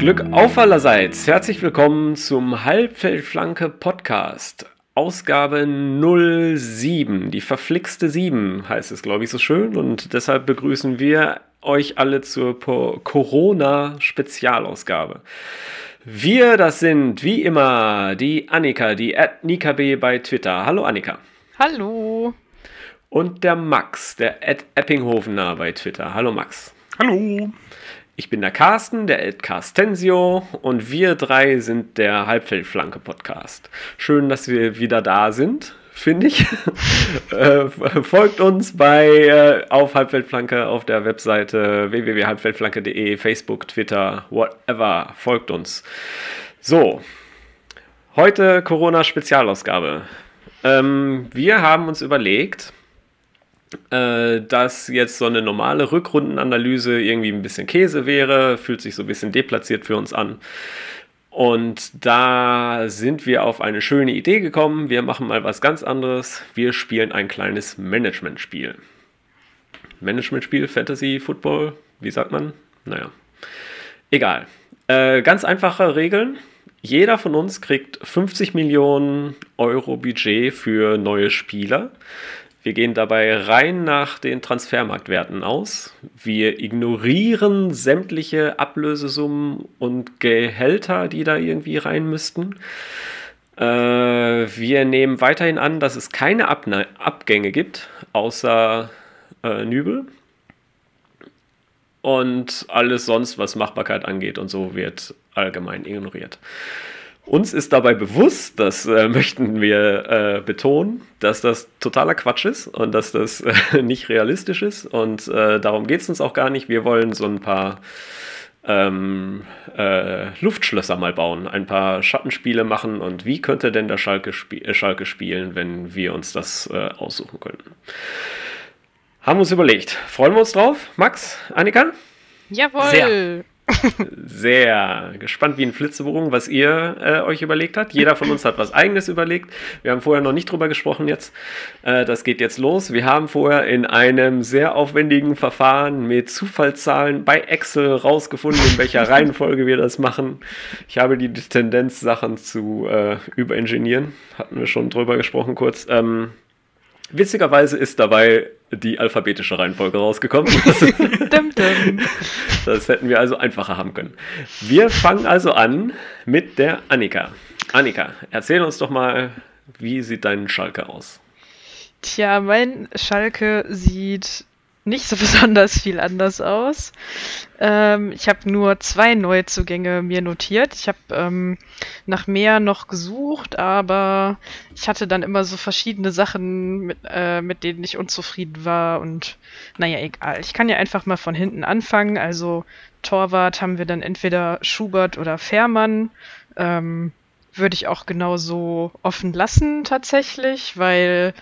Glück auf allerseits. Herzlich willkommen zum Halbfeldflanke Podcast. Ausgabe 07, die verflixte 7 heißt es, glaube ich, so schön. Und deshalb begrüßen wir euch alle zur Corona-Spezialausgabe. Wir, das sind wie immer die Annika, die at NikaB bei Twitter. Hallo Annika. Hallo. Und der Max, der at Eppinghofener bei Twitter. Hallo Max. Hallo. Ich bin der Carsten, der Ed Carstensio und wir drei sind der Halbfeldflanke-Podcast. Schön, dass wir wieder da sind, finde ich. äh, folgt uns bei äh, auf Halbfeldflanke auf der Webseite www.halbfeldflanke.de, Facebook, Twitter, whatever. Folgt uns. So, heute Corona-Spezialausgabe. Ähm, wir haben uns überlegt, äh, dass jetzt so eine normale Rückrundenanalyse irgendwie ein bisschen Käse wäre, fühlt sich so ein bisschen deplatziert für uns an. Und da sind wir auf eine schöne Idee gekommen. Wir machen mal was ganz anderes. Wir spielen ein kleines Management-Spiel. Management-Spiel, Fantasy, Football, wie sagt man? Naja, egal. Äh, ganz einfache Regeln. Jeder von uns kriegt 50 Millionen Euro Budget für neue Spieler. Wir gehen dabei rein nach den Transfermarktwerten aus. Wir ignorieren sämtliche Ablösesummen und Gehälter, die da irgendwie rein müssten. Äh, wir nehmen weiterhin an, dass es keine Abne Abgänge gibt, außer äh, Nübel. Und alles sonst, was Machbarkeit angeht und so, wird allgemein ignoriert. Uns ist dabei bewusst, das äh, möchten wir äh, betonen, dass das totaler Quatsch ist und dass das äh, nicht realistisch ist. Und äh, darum geht es uns auch gar nicht. Wir wollen so ein paar ähm, äh, Luftschlösser mal bauen, ein paar Schattenspiele machen. Und wie könnte denn der Schalke, sp äh, Schalke spielen, wenn wir uns das aussuchen könnten? Haben wir uns überlegt. Freuen wir uns drauf, Max, Annika? Jawohl. Sehr. Sehr gespannt wie ein Flitzebogen, was ihr äh, euch überlegt habt. Jeder von uns hat was Eigenes überlegt. Wir haben vorher noch nicht drüber gesprochen jetzt. Äh, das geht jetzt los. Wir haben vorher in einem sehr aufwendigen Verfahren mit Zufallszahlen bei Excel rausgefunden, in welcher Reihenfolge wir das machen. Ich habe die Tendenz, Sachen zu äh, überingenieren. Hatten wir schon drüber gesprochen kurz. Ähm, Witzigerweise ist dabei die alphabetische Reihenfolge rausgekommen. Das hätten wir also einfacher haben können. Wir fangen also an mit der Annika. Annika, erzähl uns doch mal, wie sieht dein Schalke aus? Tja, mein Schalke sieht nicht so besonders viel anders aus. Ähm, ich habe nur zwei Neuzugänge mir notiert. Ich habe ähm, nach mehr noch gesucht, aber ich hatte dann immer so verschiedene Sachen, mit, äh, mit denen ich unzufrieden war. Und naja, egal. Ich kann ja einfach mal von hinten anfangen. Also Torwart haben wir dann entweder Schubert oder Fährmann. Ähm, würde ich auch genauso offen lassen tatsächlich, weil,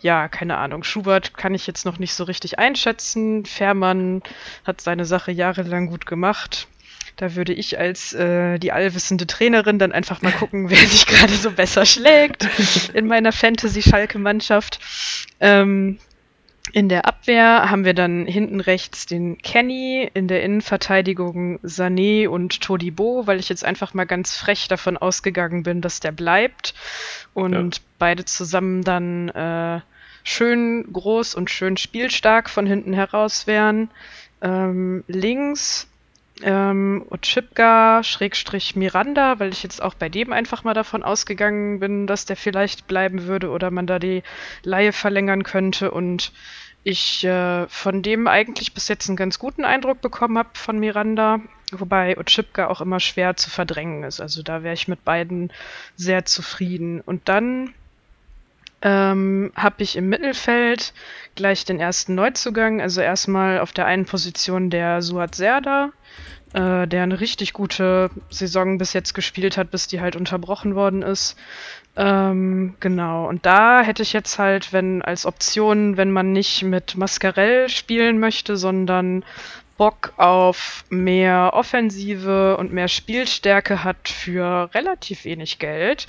ja, keine Ahnung, Schubert kann ich jetzt noch nicht so richtig einschätzen. Fährmann hat seine Sache jahrelang gut gemacht. Da würde ich als äh, die allwissende Trainerin dann einfach mal gucken, wer sich gerade so besser schlägt in meiner Fantasy-Schalke-Mannschaft. Ähm, in der Abwehr haben wir dann hinten rechts den Kenny, in der Innenverteidigung Sané und Todibo, weil ich jetzt einfach mal ganz frech davon ausgegangen bin, dass der bleibt. Und ja. beide zusammen dann äh, schön groß und schön spielstark von hinten heraus wären. Ähm, links ähm, Ochipka Schrägstrich Miranda, weil ich jetzt auch bei dem einfach mal davon ausgegangen bin, dass der vielleicht bleiben würde oder man da die Laie verlängern könnte und ich äh, von dem eigentlich bis jetzt einen ganz guten Eindruck bekommen habe von Miranda, wobei Ochipka auch immer schwer zu verdrängen ist. Also da wäre ich mit beiden sehr zufrieden. Und dann ähm, habe ich im Mittelfeld gleich den ersten Neuzugang, also erstmal auf der einen Position der Suat Serda, äh, der eine richtig gute Saison bis jetzt gespielt hat, bis die halt unterbrochen worden ist. Ähm, genau, und da hätte ich jetzt halt, wenn als Option, wenn man nicht mit Mascarell spielen möchte, sondern Bock auf mehr Offensive und mehr Spielstärke hat für relativ wenig Geld,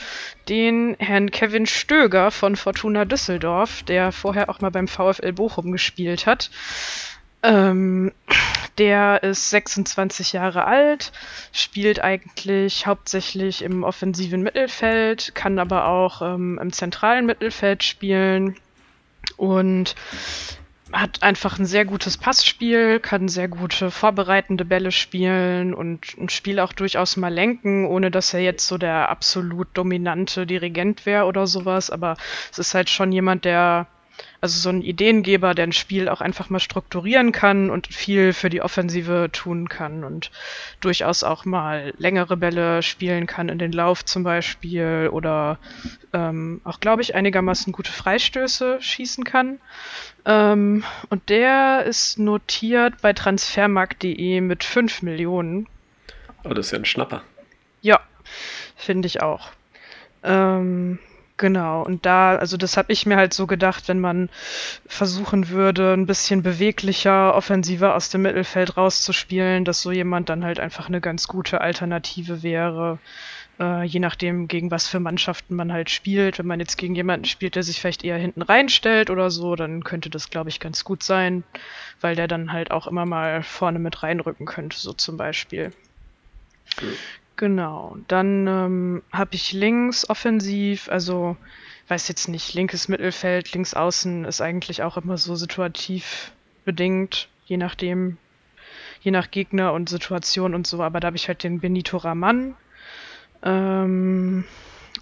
den Herrn Kevin Stöger von Fortuna Düsseldorf, der vorher auch mal beim VfL Bochum gespielt hat. Ähm, der ist 26 Jahre alt, spielt eigentlich hauptsächlich im offensiven Mittelfeld, kann aber auch ähm, im zentralen Mittelfeld spielen und hat einfach ein sehr gutes Passspiel, kann sehr gute vorbereitende Bälle spielen und ein Spiel auch durchaus mal lenken, ohne dass er jetzt so der absolut dominante Dirigent wäre oder sowas. Aber es ist halt schon jemand, der also so ein Ideengeber, der ein Spiel auch einfach mal strukturieren kann und viel für die Offensive tun kann und durchaus auch mal längere Bälle spielen kann in den Lauf zum Beispiel oder ähm, auch, glaube ich, einigermaßen gute Freistöße schießen kann. Ähm, und der ist notiert bei transfermarkt.de mit 5 Millionen. Oh, das ist ja ein Schnapper. Ja, finde ich auch. Ähm, Genau, und da, also das habe ich mir halt so gedacht, wenn man versuchen würde, ein bisschen beweglicher, offensiver aus dem Mittelfeld rauszuspielen, dass so jemand dann halt einfach eine ganz gute Alternative wäre, äh, je nachdem, gegen was für Mannschaften man halt spielt. Wenn man jetzt gegen jemanden spielt, der sich vielleicht eher hinten reinstellt oder so, dann könnte das, glaube ich, ganz gut sein, weil der dann halt auch immer mal vorne mit reinrücken könnte, so zum Beispiel. Genau. Dann ähm, habe ich links offensiv, also weiß jetzt nicht, linkes Mittelfeld, links außen ist eigentlich auch immer so situativ bedingt, je nachdem, je nach Gegner und Situation und so. Aber da habe ich halt den Benito Raman. Ähm,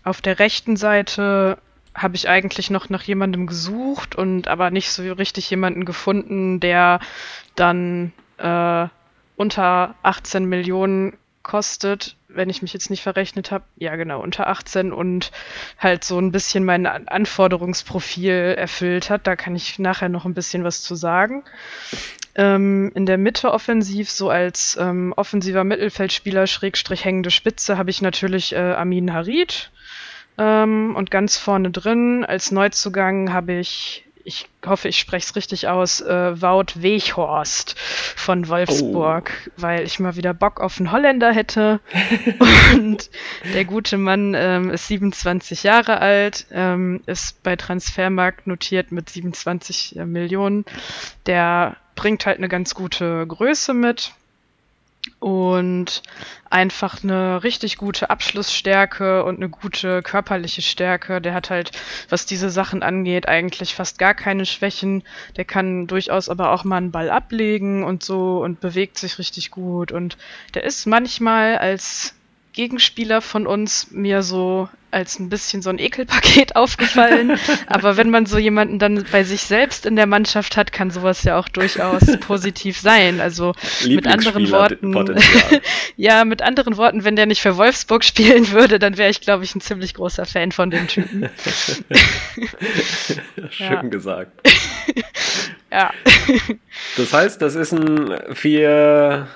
auf der rechten Seite habe ich eigentlich noch nach jemandem gesucht und aber nicht so richtig jemanden gefunden, der dann äh, unter 18 Millionen kostet, wenn ich mich jetzt nicht verrechnet habe, ja genau, unter 18 und halt so ein bisschen mein Anforderungsprofil erfüllt hat. Da kann ich nachher noch ein bisschen was zu sagen. Ähm, in der Mitte offensiv, so als ähm, offensiver Mittelfeldspieler, Schrägstrich hängende Spitze, habe ich natürlich äh, Amin Harid. Ähm, und ganz vorne drin als Neuzugang habe ich ich hoffe, ich spreche es richtig aus, äh, Wout Weghorst von Wolfsburg, oh. weil ich mal wieder Bock auf einen Holländer hätte. und der gute Mann ähm, ist 27 Jahre alt, ähm, ist bei Transfermarkt notiert mit 27 äh, Millionen. Der bringt halt eine ganz gute Größe mit und einfach eine richtig gute Abschlussstärke und eine gute körperliche Stärke. Der hat halt, was diese Sachen angeht, eigentlich fast gar keine Schwächen. Der kann durchaus aber auch mal einen Ball ablegen und so und bewegt sich richtig gut. Und der ist manchmal als Gegenspieler von uns mir so als ein bisschen so ein Ekelpaket aufgefallen. Aber wenn man so jemanden dann bei sich selbst in der Mannschaft hat, kann sowas ja auch durchaus positiv sein. Also mit anderen Worten, ja, mit anderen Worten, wenn der nicht für Wolfsburg spielen würde, dann wäre ich, glaube ich, ein ziemlich großer Fan von dem Typen. Schön gesagt. ja. Das heißt, das ist ein 4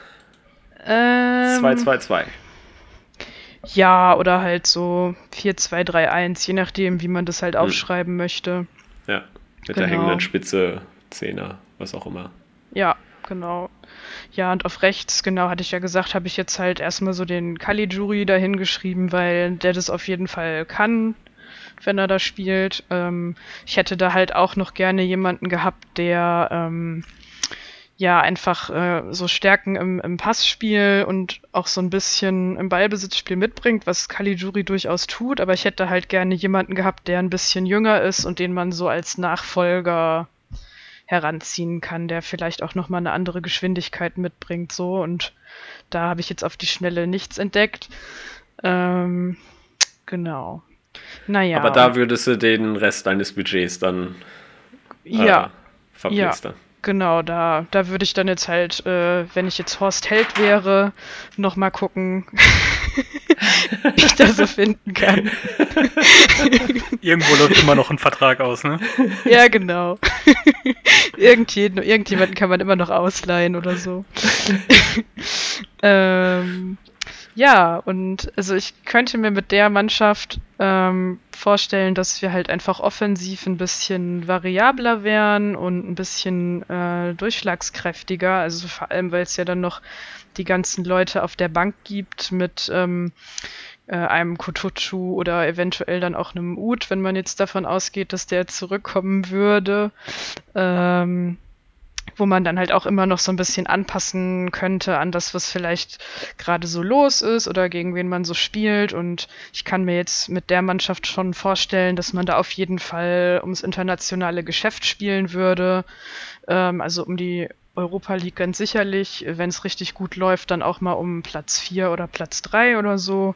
ähm, 2-2-2. Ja, oder halt so 4-2-3-1, je nachdem, wie man das halt hm. aufschreiben möchte. Ja, mit genau. der hängenden Spitze, Zehner, was auch immer. Ja, genau. Ja, und auf rechts, genau, hatte ich ja gesagt, habe ich jetzt halt erstmal so den Caligiuri dahin geschrieben, weil der das auf jeden Fall kann, wenn er da spielt. Ähm, ich hätte da halt auch noch gerne jemanden gehabt, der ähm, ja einfach äh, so Stärken im, im Passspiel und auch so ein bisschen im Ballbesitzspiel mitbringt, was Caligiuri durchaus tut, aber ich hätte halt gerne jemanden gehabt, der ein bisschen jünger ist und den man so als Nachfolger heranziehen kann, der vielleicht auch nochmal eine andere Geschwindigkeit mitbringt, so und da habe ich jetzt auf die Schnelle nichts entdeckt. Ähm, genau. Naja. Aber da würdest du den Rest deines Budgets dann äh, ja, verpflichten. Ja. Genau, da, da würde ich dann jetzt halt, äh, wenn ich jetzt Horst Held wäre, nochmal gucken, wie ich da so finden kann. Irgendwo läuft immer noch ein Vertrag aus, ne? Ja, genau. Irgendjeden, irgendjemanden kann man immer noch ausleihen oder so. ähm, ja, und also ich könnte mir mit der Mannschaft ähm, vorstellen, dass wir halt einfach offensiv ein bisschen variabler wären und ein bisschen äh, durchschlagskräftiger. Also vor allem, weil es ja dann noch die ganzen Leute auf der Bank gibt mit ähm, äh, einem Kotochu oder eventuell dann auch einem Ut, wenn man jetzt davon ausgeht, dass der zurückkommen würde. Ähm, wo man dann halt auch immer noch so ein bisschen anpassen könnte an das, was vielleicht gerade so los ist oder gegen wen man so spielt. Und ich kann mir jetzt mit der Mannschaft schon vorstellen, dass man da auf jeden Fall ums internationale Geschäft spielen würde. Ähm, also um die Europa League ganz sicherlich, wenn es richtig gut läuft, dann auch mal um Platz 4 oder Platz 3 oder so.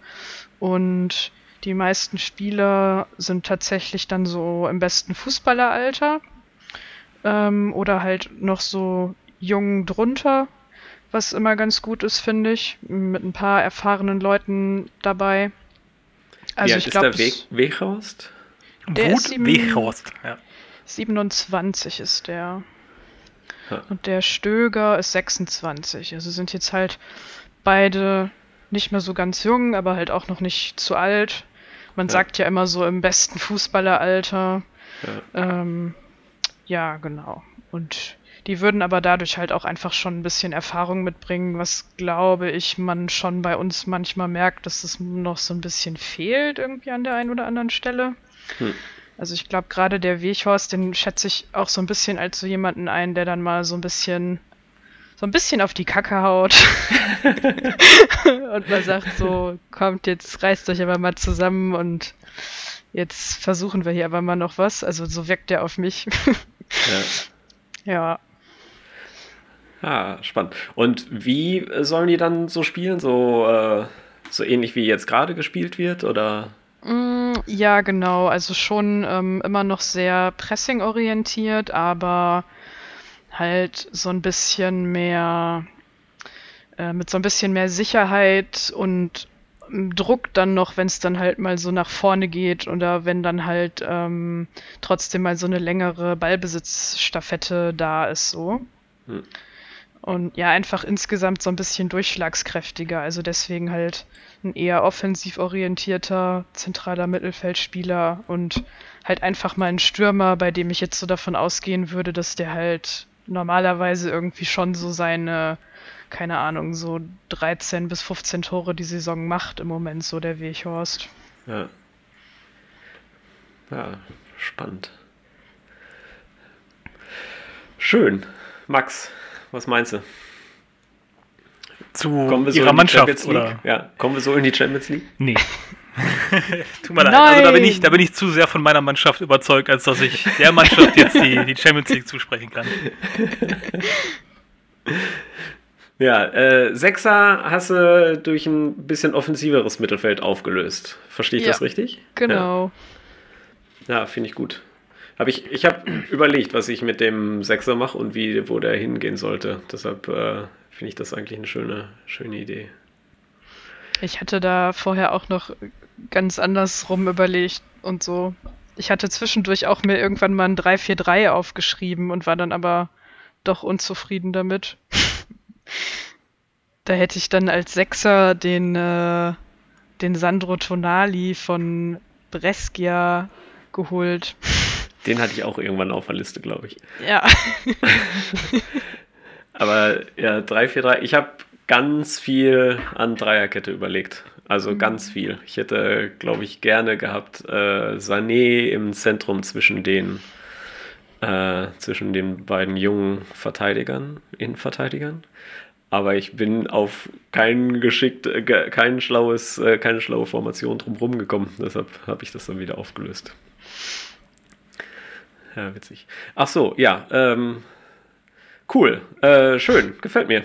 Und die meisten Spieler sind tatsächlich dann so im besten Fußballeralter ähm, oder halt noch so jung drunter, was immer ganz gut ist, finde ich, mit ein paar erfahrenen Leuten dabei. Also Wie ich glaube, der Weg Weghorst? Der Wut ist sieben, Weghorst, ja. 27 ist der. Und der Stöger ist 26. Also sind jetzt halt beide nicht mehr so ganz jung, aber halt auch noch nicht zu alt. Man ja. sagt ja immer so im besten Fußballeralter. Ja. Ähm, ja, genau. Und die würden aber dadurch halt auch einfach schon ein bisschen Erfahrung mitbringen, was glaube ich man schon bei uns manchmal merkt, dass es noch so ein bisschen fehlt irgendwie an der einen oder anderen Stelle. Hm. Also ich glaube gerade der Weghorst, den schätze ich auch so ein bisschen als so jemanden ein, der dann mal so ein bisschen so ein bisschen auf die Kacke haut und man sagt so, kommt jetzt reißt euch aber mal zusammen und jetzt versuchen wir hier aber mal noch was. Also so wirkt der auf mich. ja. ja. Ah, spannend. Und wie sollen die dann so spielen? So, äh, so ähnlich wie jetzt gerade gespielt wird? Oder? Mm, ja, genau. Also schon ähm, immer noch sehr pressing-orientiert, aber halt so ein bisschen mehr, äh, mit so ein bisschen mehr Sicherheit und Druck dann noch, wenn es dann halt mal so nach vorne geht oder wenn dann halt ähm, trotzdem mal so eine längere Ballbesitzstaffette da ist so. Hm. Und ja, einfach insgesamt so ein bisschen durchschlagskräftiger. Also deswegen halt ein eher offensiv orientierter zentraler Mittelfeldspieler und halt einfach mal ein Stürmer, bei dem ich jetzt so davon ausgehen würde, dass der halt normalerweise irgendwie schon so seine keine Ahnung, so 13 bis 15 Tore die Saison macht im Moment, so der Weghorst. Ja. Ja, spannend. Schön. Max, was meinst du? Zu kommen wir so ihrer Mannschaft, oder? Ja, kommen wir so in die Champions League? Nee. Tut mir leid. Also da bin, ich, da bin ich zu sehr von meiner Mannschaft überzeugt, als dass ich der Mannschaft jetzt die, die Champions League zusprechen kann. Ja, äh, Sechser hast du durch ein bisschen offensiveres Mittelfeld aufgelöst. Verstehe ich ja, das richtig? Genau. Ja, ja finde ich gut. Hab ich ich habe überlegt, was ich mit dem Sechser mache und wie, wo der hingehen sollte. Deshalb äh, finde ich das eigentlich eine schöne, schöne Idee. Ich hatte da vorher auch noch ganz andersrum überlegt und so. Ich hatte zwischendurch auch mir irgendwann mal ein 3-4-3 aufgeschrieben und war dann aber doch unzufrieden damit. Da hätte ich dann als Sechser den, äh, den Sandro Tonali von Brescia geholt. Den hatte ich auch irgendwann auf der Liste, glaube ich. Ja. Aber ja, 3-4-3. Ich habe ganz viel an Dreierkette überlegt. Also mhm. ganz viel. Ich hätte, glaube ich, gerne gehabt äh, Sané im Zentrum zwischen den äh, zwischen den beiden jungen Verteidigern, Innenverteidigern. Aber ich bin auf kein geschickt, äh, kein schlaues, äh, keine schlaue Formation drumherum gekommen. Deshalb habe ich das dann wieder aufgelöst. Ja, witzig. Ach so, ja. Ähm, cool. Äh, schön. Gefällt mir.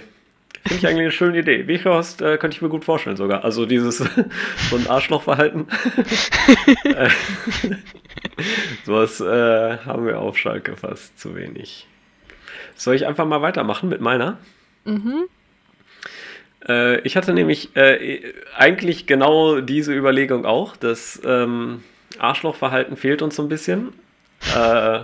Finde ich eigentlich eine schöne Idee. Weghorst äh, könnte ich mir gut vorstellen sogar. Also dieses so ein Arschlochverhalten. Sowas äh, haben wir auf Schalke fast zu wenig. Soll ich einfach mal weitermachen mit meiner? Mhm. Äh, ich hatte nämlich äh, eigentlich genau diese Überlegung auch. Das ähm, Arschlochverhalten fehlt uns so ein bisschen. Äh,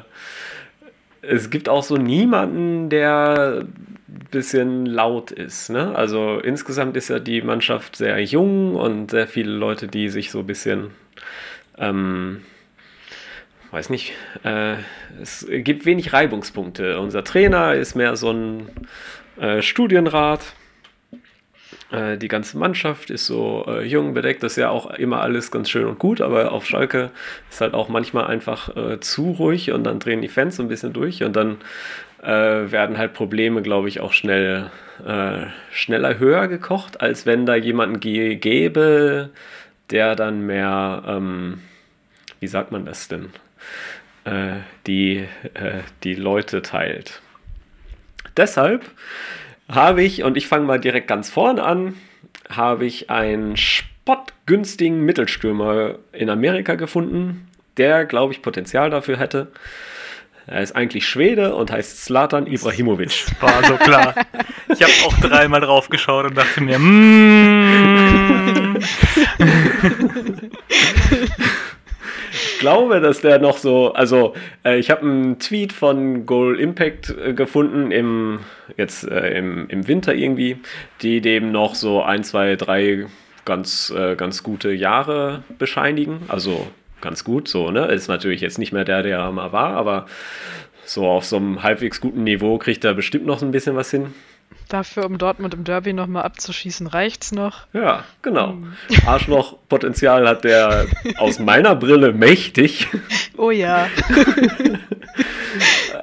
es gibt auch so niemanden, der ein bisschen laut ist. Ne? Also insgesamt ist ja die Mannschaft sehr jung und sehr viele Leute, die sich so ein bisschen, ähm, weiß nicht, äh, es gibt wenig Reibungspunkte. Unser Trainer ist mehr so ein äh, Studienrat. Äh, die ganze Mannschaft ist so äh, jung bedeckt, das ist ja auch immer alles ganz schön und gut, aber auf Schalke ist halt auch manchmal einfach äh, zu ruhig und dann drehen die Fans so ein bisschen durch und dann äh, werden halt Probleme, glaube ich, auch schnell schneller höher gekocht, als wenn da jemanden gäbe, der dann mehr, ähm, wie sagt man das denn, äh, die, äh, die Leute teilt. Deshalb habe ich, und ich fange mal direkt ganz vorne an, habe ich einen spottgünstigen Mittelstürmer in Amerika gefunden, der, glaube ich, Potenzial dafür hätte. Er ist eigentlich Schwede und heißt Slatan Ibrahimovic. War so klar. Ich habe auch dreimal drauf geschaut und dachte mir, mm. ich glaube, dass der noch so, also äh, ich habe einen Tweet von Goal Impact äh, gefunden im jetzt äh, im, im Winter irgendwie, die dem noch so ein, zwei, drei ganz äh, ganz gute Jahre bescheinigen. Also ganz gut. So, ne? Ist natürlich jetzt nicht mehr der, der er mal war, aber so auf so einem halbwegs guten Niveau kriegt er bestimmt noch ein bisschen was hin. Dafür, um Dortmund im Derby nochmal abzuschießen, reicht's noch. Ja, genau. Hm. Arschloch-Potenzial hat der aus meiner Brille mächtig. Oh ja.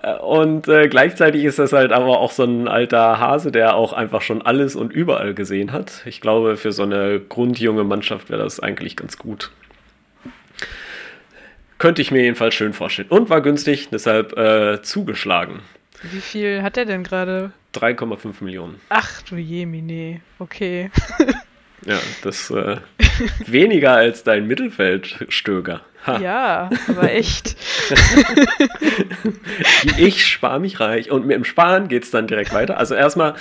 und äh, gleichzeitig ist das halt aber auch so ein alter Hase, der auch einfach schon alles und überall gesehen hat. Ich glaube, für so eine grundjunge Mannschaft wäre das eigentlich ganz gut. Könnte ich mir jedenfalls schön vorstellen. Und war günstig, deshalb äh, zugeschlagen. Wie viel hat er denn gerade? 3,5 Millionen. Ach du Jemine, okay. ja, das äh, weniger als dein Mittelfeldstöger. Ha. Ja, aber echt. ich spare mich reich und mit dem Sparen geht es dann direkt weiter. Also erstmal,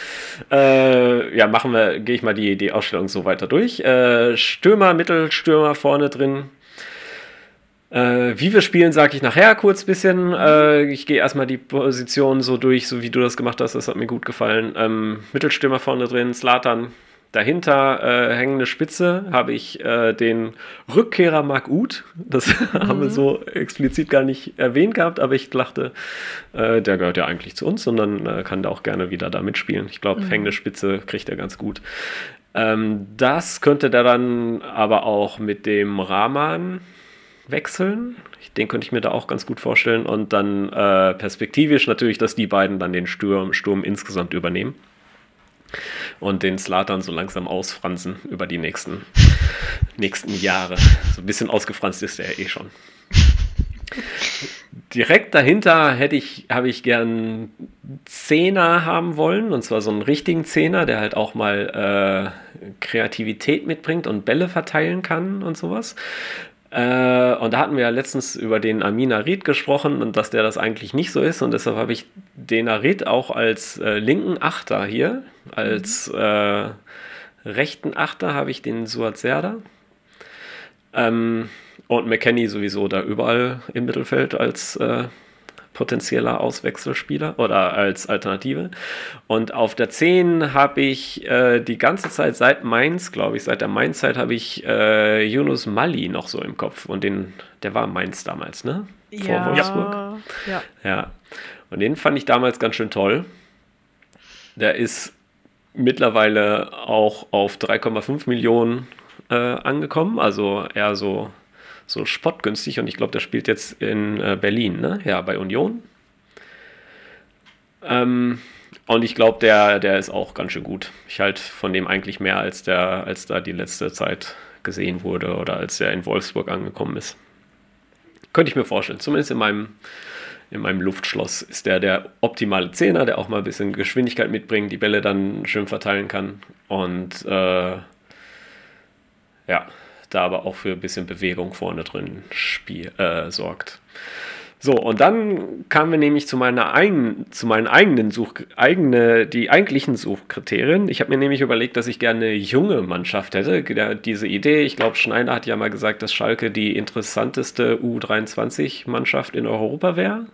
äh, ja, machen wir, gehe ich mal die, die Ausstellung so weiter durch. Äh, Stürmer, Mittelstürmer vorne drin, äh, wie wir spielen, sage ich nachher kurz ein bisschen. Äh, ich gehe erstmal die Position so durch, so wie du das gemacht hast. Das hat mir gut gefallen. Ähm, Mittelstürmer vorne drin, Slatan. Dahinter äh, hängende Spitze habe ich äh, den Rückkehrer Mark Uth. Das mhm. haben wir mhm. so explizit gar nicht erwähnt gehabt, aber ich dachte, äh, der gehört ja eigentlich zu uns und dann äh, kann der auch gerne wieder da mitspielen. Ich glaube, mhm. hängende Spitze kriegt er ganz gut. Ähm, das könnte der dann aber auch mit dem Rahman wechseln. Den könnte ich mir da auch ganz gut vorstellen. Und dann äh, perspektivisch natürlich, dass die beiden dann den Sturm, Sturm insgesamt übernehmen. Und den Slatan so langsam ausfransen über die nächsten, nächsten Jahre. So ein bisschen ausgefranst ist er ja eh schon. Direkt dahinter hätte ich, habe ich gern Zehner haben wollen, und zwar so einen richtigen Zehner, der halt auch mal äh, Kreativität mitbringt und Bälle verteilen kann und sowas. Äh, und da hatten wir ja letztens über den Amin Arid gesprochen und dass der das eigentlich nicht so ist. Und deshalb habe ich den Arid auch als äh, linken Achter hier. Als mhm. äh, rechten Achter habe ich den Suat Serda. Ähm, und McKenny sowieso da überall im Mittelfeld als äh, potenzieller Auswechselspieler oder als Alternative. Und auf der 10 habe ich äh, die ganze Zeit seit Mainz, glaube ich, seit der Mainz-Zeit habe ich äh, Yunus Mali noch so im Kopf. Und den, der war Mainz damals, ne? Vor ja. Wolfsburg. Ja. ja. Und den fand ich damals ganz schön toll. Der ist mittlerweile auch auf 3,5 Millionen äh, angekommen, also eher so so spottgünstig und ich glaube, der spielt jetzt in äh, Berlin, ne? Ja, bei Union. Ähm, und ich glaube, der, der ist auch ganz schön gut. Ich halte von dem eigentlich mehr, als der, als da die letzte Zeit gesehen wurde oder als er in Wolfsburg angekommen ist. Könnte ich mir vorstellen. Zumindest in meinem, in meinem Luftschloss ist der der optimale Zehner, der auch mal ein bisschen Geschwindigkeit mitbringt, die Bälle dann schön verteilen kann. Und äh, ja, da aber auch für ein bisschen Bewegung vorne drin spiel, äh, sorgt. So, und dann kamen wir nämlich zu meiner eigenen, zu meinen eigenen Such, eigene, die eigentlichen Suchkriterien. Ich habe mir nämlich überlegt, dass ich gerne eine junge Mannschaft hätte. Diese Idee, ich glaube, Schneider hat ja mal gesagt, dass Schalke die interessanteste U23-Mannschaft in Europa wäre.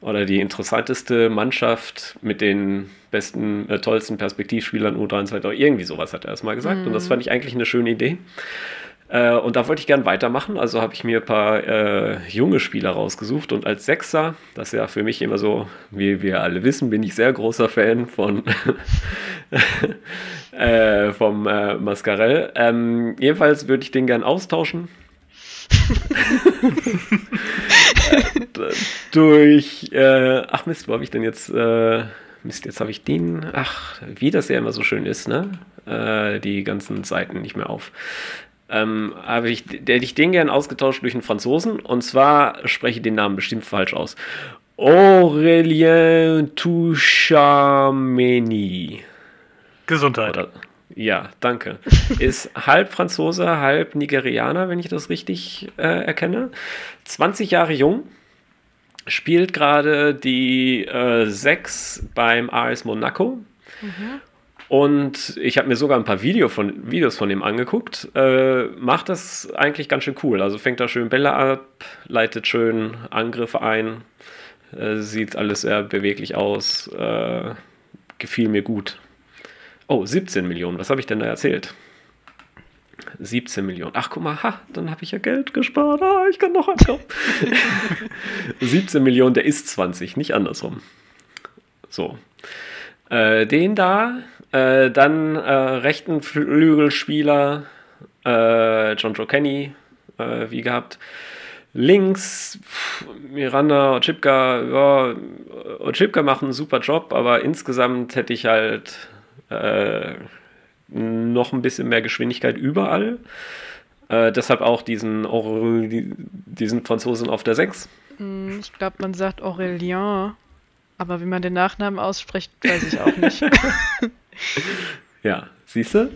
Oder die interessanteste Mannschaft mit den besten, äh, tollsten Perspektivspielern U23. Irgendwie sowas hat er erstmal gesagt. Mhm. Und das mhm. fand ich eigentlich eine schöne Idee. Äh, und da wollte ich gern weitermachen. Also habe ich mir ein paar äh, junge Spieler rausgesucht. Und als Sechser, das ist ja für mich immer so, wie wir alle wissen, bin ich sehr großer Fan von äh, vom äh, Mascarell. Ähm, jedenfalls würde ich den gern austauschen. durch, äh, ach Mist, wo habe ich denn jetzt, äh, Mist, jetzt habe ich den, ach, wie das ja immer so schön ist, ne? Äh, die ganzen Seiten nicht mehr auf. Ähm, habe ich, der hätte ich den gern ausgetauscht durch einen Franzosen und zwar spreche ich den Namen bestimmt falsch aus. Aurélien Touchameni. Gesundheit. Oder, ja, danke. Ist halb Franzose, halb Nigerianer, wenn ich das richtig äh, erkenne. 20 Jahre jung. Spielt gerade die äh, 6 beim AS Monaco. Mhm. Und ich habe mir sogar ein paar Video von, Videos von ihm angeguckt. Äh, macht das eigentlich ganz schön cool. Also fängt da schön Bälle ab, leitet schön Angriffe ein. Äh, sieht alles sehr beweglich aus. Äh, gefiel mir gut. Oh, 17 Millionen. Was habe ich denn da erzählt? 17 Millionen. Ach, guck mal, ha, dann habe ich ja Geld gespart. Ah, ich kann noch einkaufen. 17 Millionen, der ist 20, nicht andersrum. So. Äh, den da, äh, dann äh, rechten Flügelspieler, äh, John Joe Kenny, äh, wie gehabt. Links, Miranda, Ochipka, ja, Ochipka macht einen super Job, aber insgesamt hätte ich halt äh, noch ein bisschen mehr Geschwindigkeit überall. Äh, deshalb auch diesen, diesen Franzosen auf der 6. Hm, ich glaube, man sagt Aurélien. Aber wie man den Nachnamen ausspricht, weiß ich auch nicht. ja, siehst du?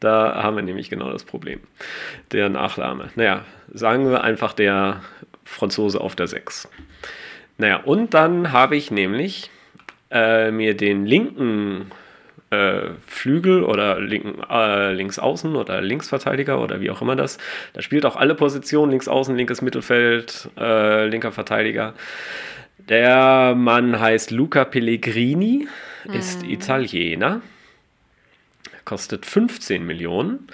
Da haben wir nämlich genau das Problem. Der Nachname. Naja, sagen wir einfach der Franzose auf der 6. Naja, und dann habe ich nämlich äh, mir den linken äh, Flügel oder linken, äh, links außen oder Linksverteidiger oder wie auch immer das. Da spielt auch alle Positionen, links außen, linkes Mittelfeld, äh, linker Verteidiger. Der Mann heißt Luca Pellegrini, mhm. ist Italiener, kostet 15 Millionen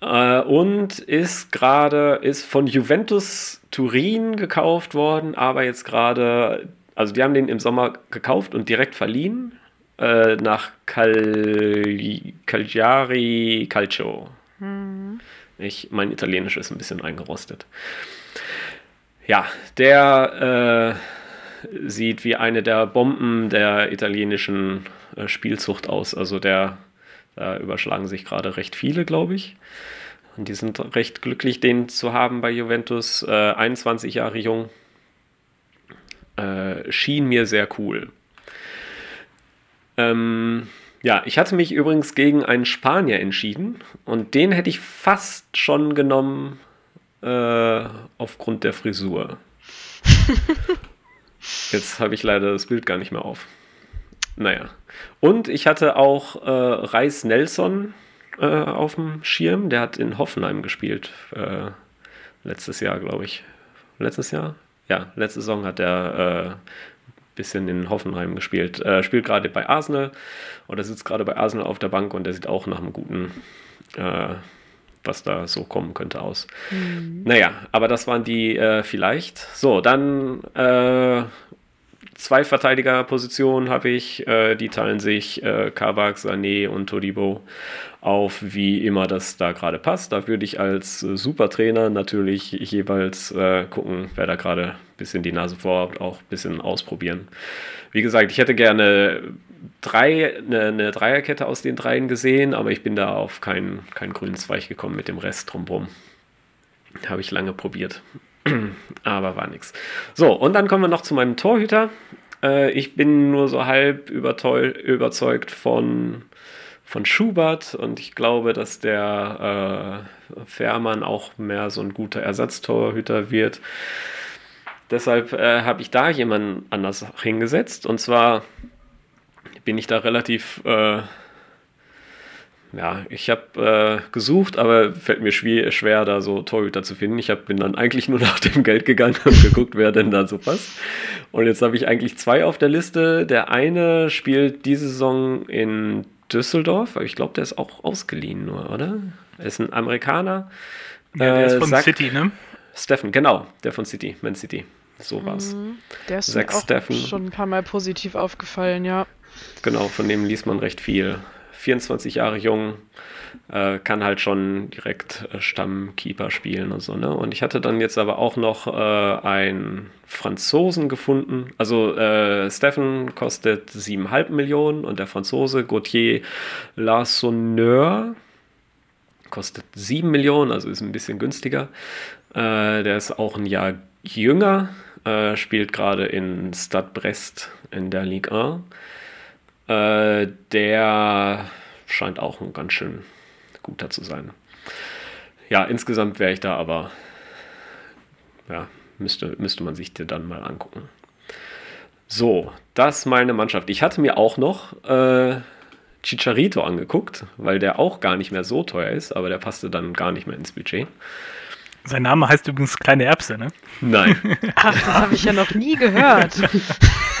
äh, und ist gerade ist von Juventus Turin gekauft worden, aber jetzt gerade, also die haben den im Sommer gekauft und direkt verliehen äh, nach Cal Cagliari Calcio. Mhm. Ich, mein Italienisch ist ein bisschen eingerostet. Ja, der äh, sieht wie eine der Bomben der italienischen äh, Spielzucht aus. Also der, da überschlagen sich gerade recht viele, glaube ich. Und die sind recht glücklich, den zu haben bei Juventus. 21 äh, Jahre jung. Äh, schien mir sehr cool. Ähm, ja, ich hatte mich übrigens gegen einen Spanier entschieden und den hätte ich fast schon genommen äh, aufgrund der Frisur. Jetzt habe ich leider das Bild gar nicht mehr auf. Naja. Und ich hatte auch äh, Reis Nelson äh, auf dem Schirm. Der hat in Hoffenheim gespielt. Äh, letztes Jahr, glaube ich. Letztes Jahr? Ja, letzte Saison hat er äh, bisschen in Hoffenheim gespielt. Äh, spielt gerade bei Arsenal oder sitzt gerade bei Arsenal auf der Bank und der sieht auch nach einem guten, äh, was da so kommen könnte, aus. Mhm. Naja, aber das waren die äh, vielleicht. So, dann äh, zwei Verteidigerpositionen habe ich. Äh, die teilen sich äh, Kabak, Sané und Todibo auf, wie immer das da gerade passt. Da würde ich als äh, Supertrainer natürlich jeweils äh, gucken, wer da gerade ein bisschen die Nase vorhat, auch ein bisschen ausprobieren. Wie gesagt, ich hätte gerne drei, eine, eine Dreierkette aus den dreien gesehen, aber ich bin da auf keinen kein grünen Zweig gekommen mit dem Rest drumherum. Habe ich lange probiert. aber war nichts. So, und dann kommen wir noch zu meinem Torhüter. Äh, ich bin nur so halb überzeugt von von Schubert und ich glaube, dass der äh, Fährmann auch mehr so ein guter Ersatztorhüter wird. Deshalb äh, habe ich da jemanden anders hingesetzt und zwar bin ich da relativ, äh, ja, ich habe äh, gesucht, aber fällt mir schwer, schwer, da so Torhüter zu finden. Ich hab, bin dann eigentlich nur nach dem Geld gegangen und geguckt, wer denn da so passt. Und jetzt habe ich eigentlich zwei auf der Liste. Der eine spielt diese Saison in Düsseldorf, aber ich glaube, der ist auch ausgeliehen nur, oder? Er ist ein Amerikaner. Ja, der äh, ist von Zach City, ne? Steffen, genau, der von City, Man City. So war's. Mhm, der ist Zach mir auch Steffen. schon ein paar Mal positiv aufgefallen, ja. Genau, von dem liest man recht viel. 24 Jahre jung, äh, kann halt schon direkt äh, Stammkeeper spielen und so. Ne? Und ich hatte dann jetzt aber auch noch äh, einen Franzosen gefunden. Also äh, Steffen kostet 7,5 Millionen und der Franzose Gauthier Larsonneur kostet 7 Millionen, also ist ein bisschen günstiger. Äh, der ist auch ein Jahr jünger, äh, spielt gerade in Stade Brest in der Ligue 1. Äh, der scheint auch ein ganz schön guter zu sein. Ja, insgesamt wäre ich da aber, ja, müsste, müsste man sich dir dann mal angucken. So, das meine Mannschaft. Ich hatte mir auch noch äh, Chicharito angeguckt, weil der auch gar nicht mehr so teuer ist, aber der passte dann gar nicht mehr ins Budget. Sein Name heißt übrigens Kleine Erbse, ne? Nein. Ach, das habe ich ja noch nie gehört.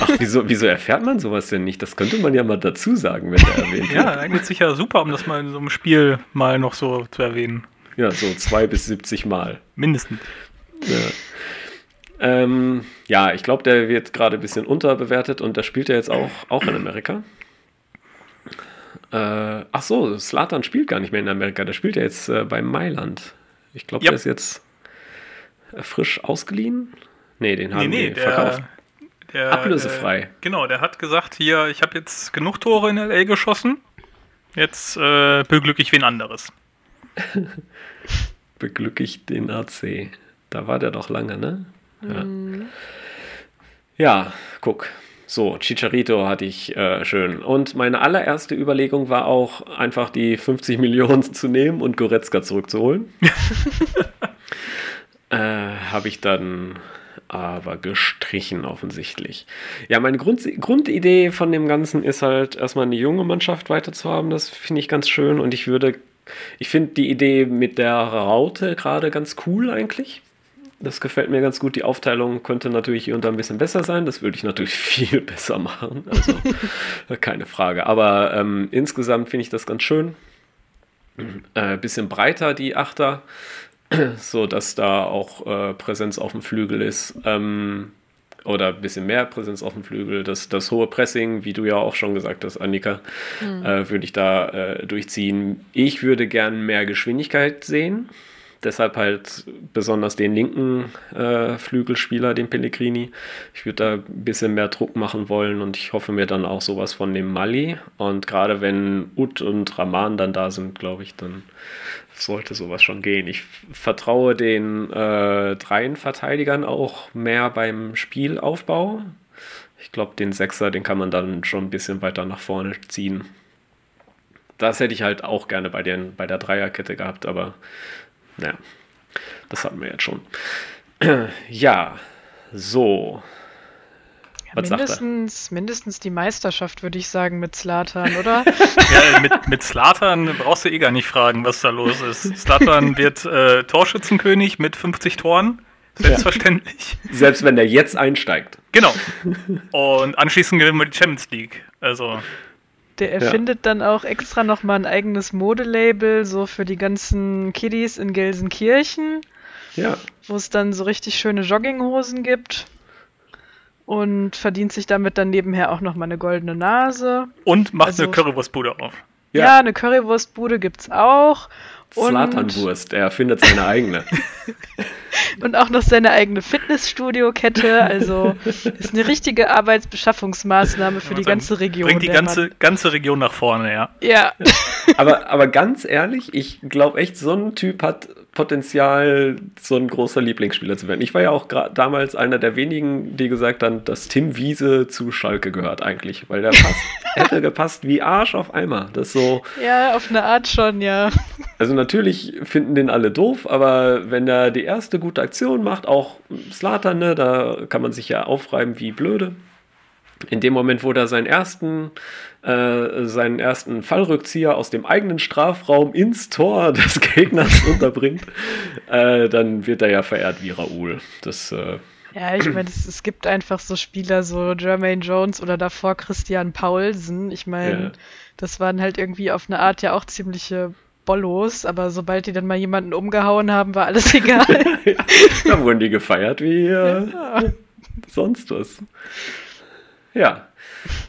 Ach, wieso, wieso erfährt man sowas denn nicht? Das könnte man ja mal dazu sagen, wenn der erwähnt wird. Ja, eignet sich ja super, um das mal in so einem Spiel mal noch so zu erwähnen. Ja, so zwei bis 70 Mal. Mindestens. Ja. Ähm, ja, ich glaube, der wird gerade ein bisschen unterbewertet und der spielt ja jetzt auch, auch in Amerika. Äh, ach so, Slatan spielt gar nicht mehr in Amerika, der spielt ja jetzt äh, bei Mailand. Ich glaube, Ja. der ist jetzt äh, frisch ausgeliehen. Nee, den haben nee, nee, die der, verkauft. der, Ablösefrei. Der, genau, der hat gesagt, hier, ich habe jetzt genug Tore in L.A. geschossen. Jetzt äh, beglücke ich wen anderes. Beglückigt den AC. Da war der doch lange, ne? Ja, ja guck. So, Chicharito hatte ich äh, schön. Und meine allererste Überlegung war auch, einfach die 50 Millionen zu nehmen und Goretzka zurückzuholen. äh, Habe ich dann aber gestrichen offensichtlich. Ja, meine Grund Grundidee von dem Ganzen ist halt erstmal eine junge Mannschaft weiterzuhaben. Das finde ich ganz schön und ich würde, ich finde die Idee mit der Raute gerade ganz cool eigentlich. Das gefällt mir ganz gut. Die Aufteilung könnte natürlich hier und da ein bisschen besser sein. Das würde ich natürlich viel besser machen. Also keine Frage. Aber ähm, insgesamt finde ich das ganz schön. Äh, bisschen breiter die Achter, so dass da auch äh, Präsenz auf dem Flügel ist. Ähm, oder ein bisschen mehr Präsenz auf dem Flügel. Das, das hohe Pressing, wie du ja auch schon gesagt hast, Annika, äh, würde ich da äh, durchziehen. Ich würde gern mehr Geschwindigkeit sehen. Deshalb halt besonders den linken äh, Flügelspieler, den Pellegrini. Ich würde da ein bisschen mehr Druck machen wollen und ich hoffe mir dann auch sowas von dem Mali. Und gerade wenn Ut und Raman dann da sind, glaube ich, dann sollte sowas schon gehen. Ich vertraue den äh, dreien Verteidigern auch mehr beim Spielaufbau. Ich glaube, den Sechser, den kann man dann schon ein bisschen weiter nach vorne ziehen. Das hätte ich halt auch gerne bei, den, bei der Dreierkette gehabt, aber naja, das hatten wir jetzt schon. ja, so. Ja, Was sagt er? mindestens, mindestens die Meisterschaft, würde ich sagen, mit Slatan, oder? Ja, mit, mit Slatan brauchst du eh gar nicht fragen, was da los ist. Slatan wird äh, Torschützenkönig mit 50 Toren. Selbstverständlich. Selbst wenn der jetzt einsteigt. Genau. Und anschließend gewinnen wir die Champions League. Also, Der erfindet dann auch extra nochmal ein eigenes Modelabel, so für die ganzen Kiddies in Gelsenkirchen, Ja, wo es dann so richtig schöne Jogginghosen gibt. Und verdient sich damit dann nebenher auch nochmal eine goldene Nase. und macht Also- eine Currywurstbude auf. Ja. Ja, eine Currywurstbude gibt's auch. Und, Zlatanwurst, er findet seine eigene. und auch noch seine eigene Fitnessstudio-Kette. Also ist eine richtige Arbeitsbeschaffungsmaßnahme für die ganze Region. Bringt die ganze, Mann. ganze Region nach vorne, ja. Ja. aber, aber ganz ehrlich, ich glaube echt, so ein Typ hat Potenzial, so ein großer Lieblingsspieler zu werden. Ich war ja auch damals einer der wenigen, die gesagt haben, dass Tim Wiese zu Schalke gehört eigentlich, weil der passt, hätte gepasst wie Arsch auf Eimer. Das so, ja, auf eine Art schon, ja. also natürlich finden den alle doof, aber wenn er die erste gute Aktion macht, auch Slatan, ne, da kann man sich ja aufreiben wie blöde. In dem Moment, wo er seinen ersten, äh, seinen ersten Fallrückzieher aus dem eigenen Strafraum ins Tor des Gegners unterbringt, äh, dann wird er ja verehrt wie Raoul. Das, äh, Ja, ich meine, es, es gibt einfach so Spieler, so Jermaine Jones oder davor Christian Paulsen. Ich meine, Ja. das waren halt irgendwie auf eine Art ja auch ziemliche Bollos, aber sobald die dann mal jemanden umgehauen haben, war alles egal. da wurden die gefeiert wie äh, ja. sonst was. Ja.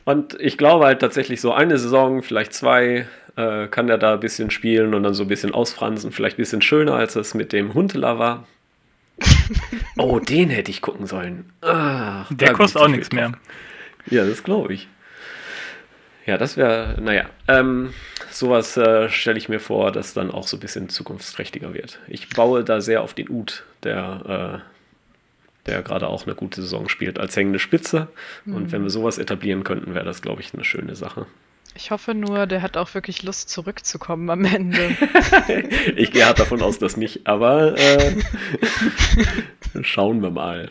Und ich glaube halt tatsächlich so eine Saison, vielleicht zwei, äh, kann er da ein bisschen spielen und dann so ein bisschen ausfransen. Vielleicht ein bisschen schöner, als es mit dem Huntela war. oh, den hätte ich gucken sollen. Ach, Der kostet auch ich nichts mehr. Ja, das glaube ich. Ja, das wäre, naja, ähm, sowas äh, stelle ich mir vor, dass dann auch so ein bisschen zukunftsträchtiger wird. Ich baue da sehr auf den Ut, der, äh, der gerade auch eine gute Saison spielt, als hängende Spitze. Und wenn wir sowas etablieren könnten, wäre das, glaube ich, eine schöne Sache. Ich hoffe nur, der hat auch wirklich Lust zurückzukommen am Ende. Ich gehe hart davon aus, dass nicht, aber äh, schauen wir mal.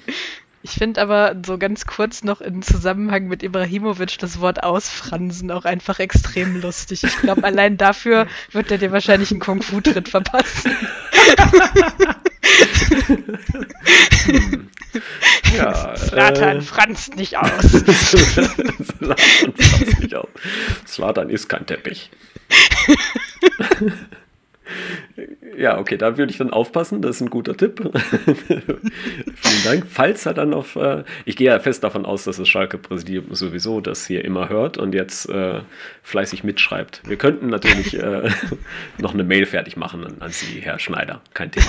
Ich finde aber so ganz kurz noch im Zusammenhang mit Ibrahimovic das Wort ausfransen auch einfach extrem lustig. Ich glaube, allein dafür wird er dir wahrscheinlich einen Kung-Fu-Tritt verpassen. Ja, Slatan äh, franzt nicht aus. Slatan passt nicht auf. Slatan ist kein Teppich. ja, okay, da würde ich dann aufpassen. Das ist ein guter Tipp. Vielen Dank. Falls er dann auf. Äh, ich gehe ja fest davon aus, dass das Schalke-Präsidium sowieso das hier immer hört und jetzt äh, fleißig mitschreibt. Wir könnten natürlich äh, noch eine Mail fertig machen an, an Sie, Herr Schneider. Kein Thema.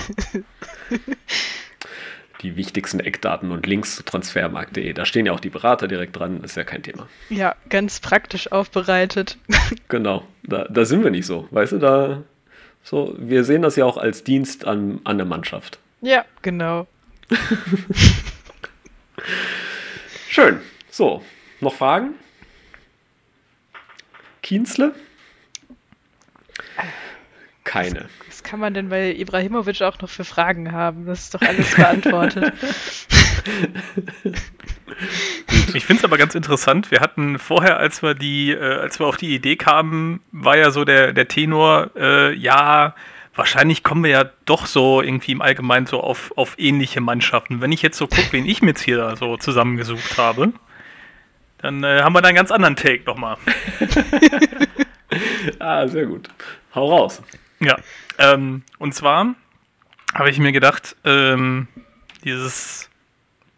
Die wichtigsten Eckdaten und Links zu transfermarkt.de. Da stehen ja auch die Berater direkt dran, ist ja kein Thema. Ja, ganz praktisch aufbereitet. Genau, da, da sind wir nicht so. Weißt du, da so, wir sehen das ja auch als Dienst an, an der Mannschaft. Ja, genau. Schön. So, noch Fragen? Kienzle? Keine. Was kann man denn bei Ibrahimovic auch noch für Fragen haben? Das ist doch alles beantwortet. Ich finde es aber ganz interessant. Wir hatten vorher, als wir die, äh, als wir auf die Idee kamen, war ja so der, der Tenor, äh, ja, wahrscheinlich kommen wir ja doch so irgendwie im Allgemeinen so auf, auf ähnliche Mannschaften. Wenn ich jetzt so gucke, wen ich mir jetzt hier da so zusammengesucht habe, dann äh, haben wir da einen ganz anderen Take nochmal. Ah, sehr gut. Hau raus. Ja, ähm, und zwar habe ich mir gedacht, ähm, dieses,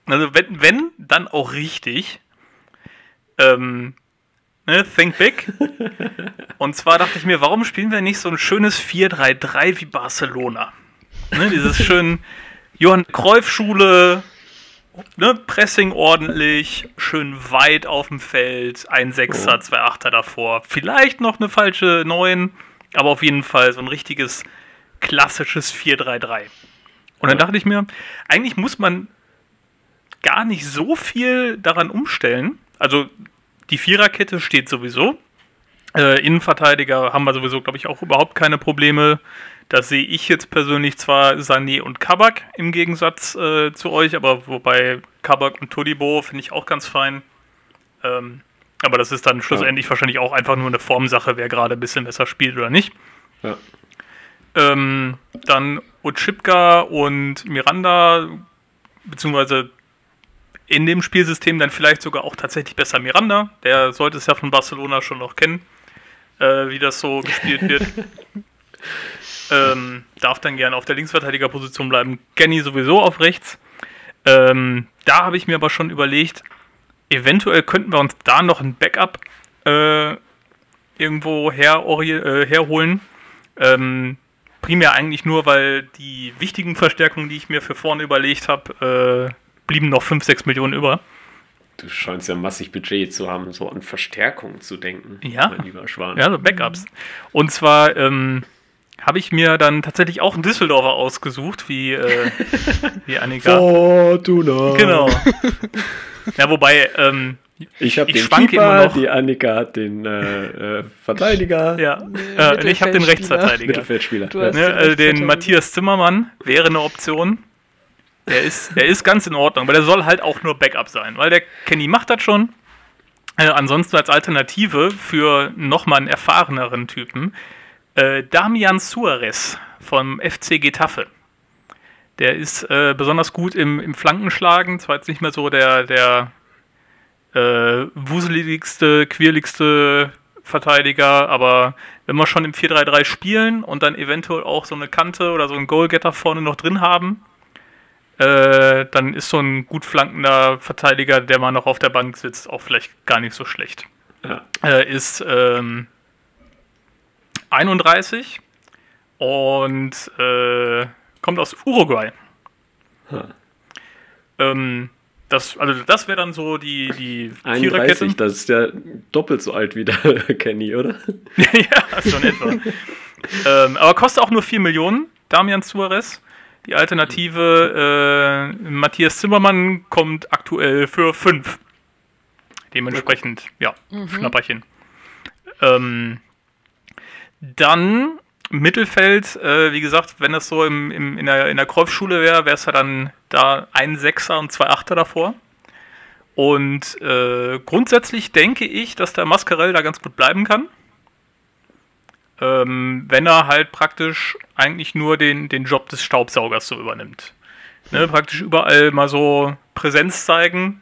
also wenn, wenn, dann auch richtig, ähm, ne, think big. Und zwar dachte ich mir, warum spielen wir nicht so ein schönes 4-3-3 wie Barcelona? Ne, dieses schön Johann Cruyff Schule, ne, Pressing ordentlich, schön weit auf dem Feld, ein Sechser, Oh. zwei Achter davor, vielleicht noch eine falsche Neun, aber auf jeden Fall so ein richtiges klassisches 4-3-3. Und dann dachte ich mir, eigentlich muss man gar nicht so viel daran umstellen. Also die Viererkette steht sowieso. Äh, Innenverteidiger haben wir sowieso, glaube ich, auch überhaupt keine Probleme. Da sehe ich jetzt persönlich zwar Sané und Kabak im Gegensatz äh, zu euch, aber wobei Kabak und Todibo finde ich auch ganz fein. Ähm, aber das ist dann schlussendlich wahrscheinlich auch einfach nur eine Formsache, wer gerade ein bisschen besser spielt oder nicht. Ja. Ähm, dann Otschipka und Miranda, beziehungsweise in dem Spielsystem dann vielleicht sogar auch tatsächlich besser Miranda. Der sollte es ja von Barcelona schon noch kennen, äh, wie das so gespielt wird. ähm, darf dann gerne auf der Linksverteidigerposition bleiben. Kenny sowieso auf rechts. Ähm, da habe ich mir aber schon überlegt, eventuell könnten wir uns da noch ein Backup äh, irgendwo her, äh, herholen. Ähm, primär eigentlich nur, weil die wichtigen Verstärkungen, die ich mir für vorne überlegt habe, äh, blieben noch 5, 6 Millionen über. Du scheinst ja massig Budget zu haben, so an Verstärkung zu denken. Ja. Mein lieber Schwan. Ja, so Backups. Und zwar ähm, habe ich mir dann tatsächlich auch einen Düsseldorfer ausgesucht, wie, äh, wie Annika. Fortuna. Genau. Ja, ich ähm, Ich habe den schwanke immer Keeper, noch. die Annika hat den äh, äh, Verteidiger, ja, äh, und ich habe den. Rechtsverteidiger. Mittelfeldspieler. Du Ja. hast- Ne, den äh, den. Matthias Zimmermann wäre eine Option. Der ist, der ist ganz in Ordnung, aber der soll halt auch nur Backup sein, weil der Kenny macht das schon. Äh, ansonsten als Alternative für nochmal einen erfahreneren Typen, äh, Damian Suarez vom FC Getafe. Der ist äh, besonders gut im, im Flankenschlagen, zwar jetzt nicht mehr so der, der äh, wuseligste, quirligste Verteidiger, aber wenn wir schon im 4-3-3 spielen und dann eventuell auch so eine Kante oder so einen Goalgetter vorne noch drin haben, äh, dann ist so ein gut flankender Verteidiger, der mal noch auf der Bank sitzt, auch vielleicht gar nicht so schlecht. Ja. Äh, ist ähm, 31 und äh, kommt aus Uruguay. Ha. Ähm, das, also das wäre dann so die, die 31, das ist ja doppelt so alt wie der Kenny, oder? ja, schon etwa. ähm, aber kostet auch nur 4 Millionen, Damian Suarez. Die Alternative äh, Matthias Zimmermann kommt aktuell für 5. Dementsprechend, ja, Schnapperchen. Ähm, dann Mittelfeld, äh, wie gesagt, wenn das so im, im, in der, in der Kreuzschule wäre, wäre es ja dann da ein Sechser und zwei Achter davor. Und äh, grundsätzlich denke ich, dass der Mascarell da ganz gut bleiben kann. Ähm, wenn er halt praktisch eigentlich nur den, den Job des Staubsaugers so übernimmt. Ne, praktisch überall mal so Präsenz zeigen,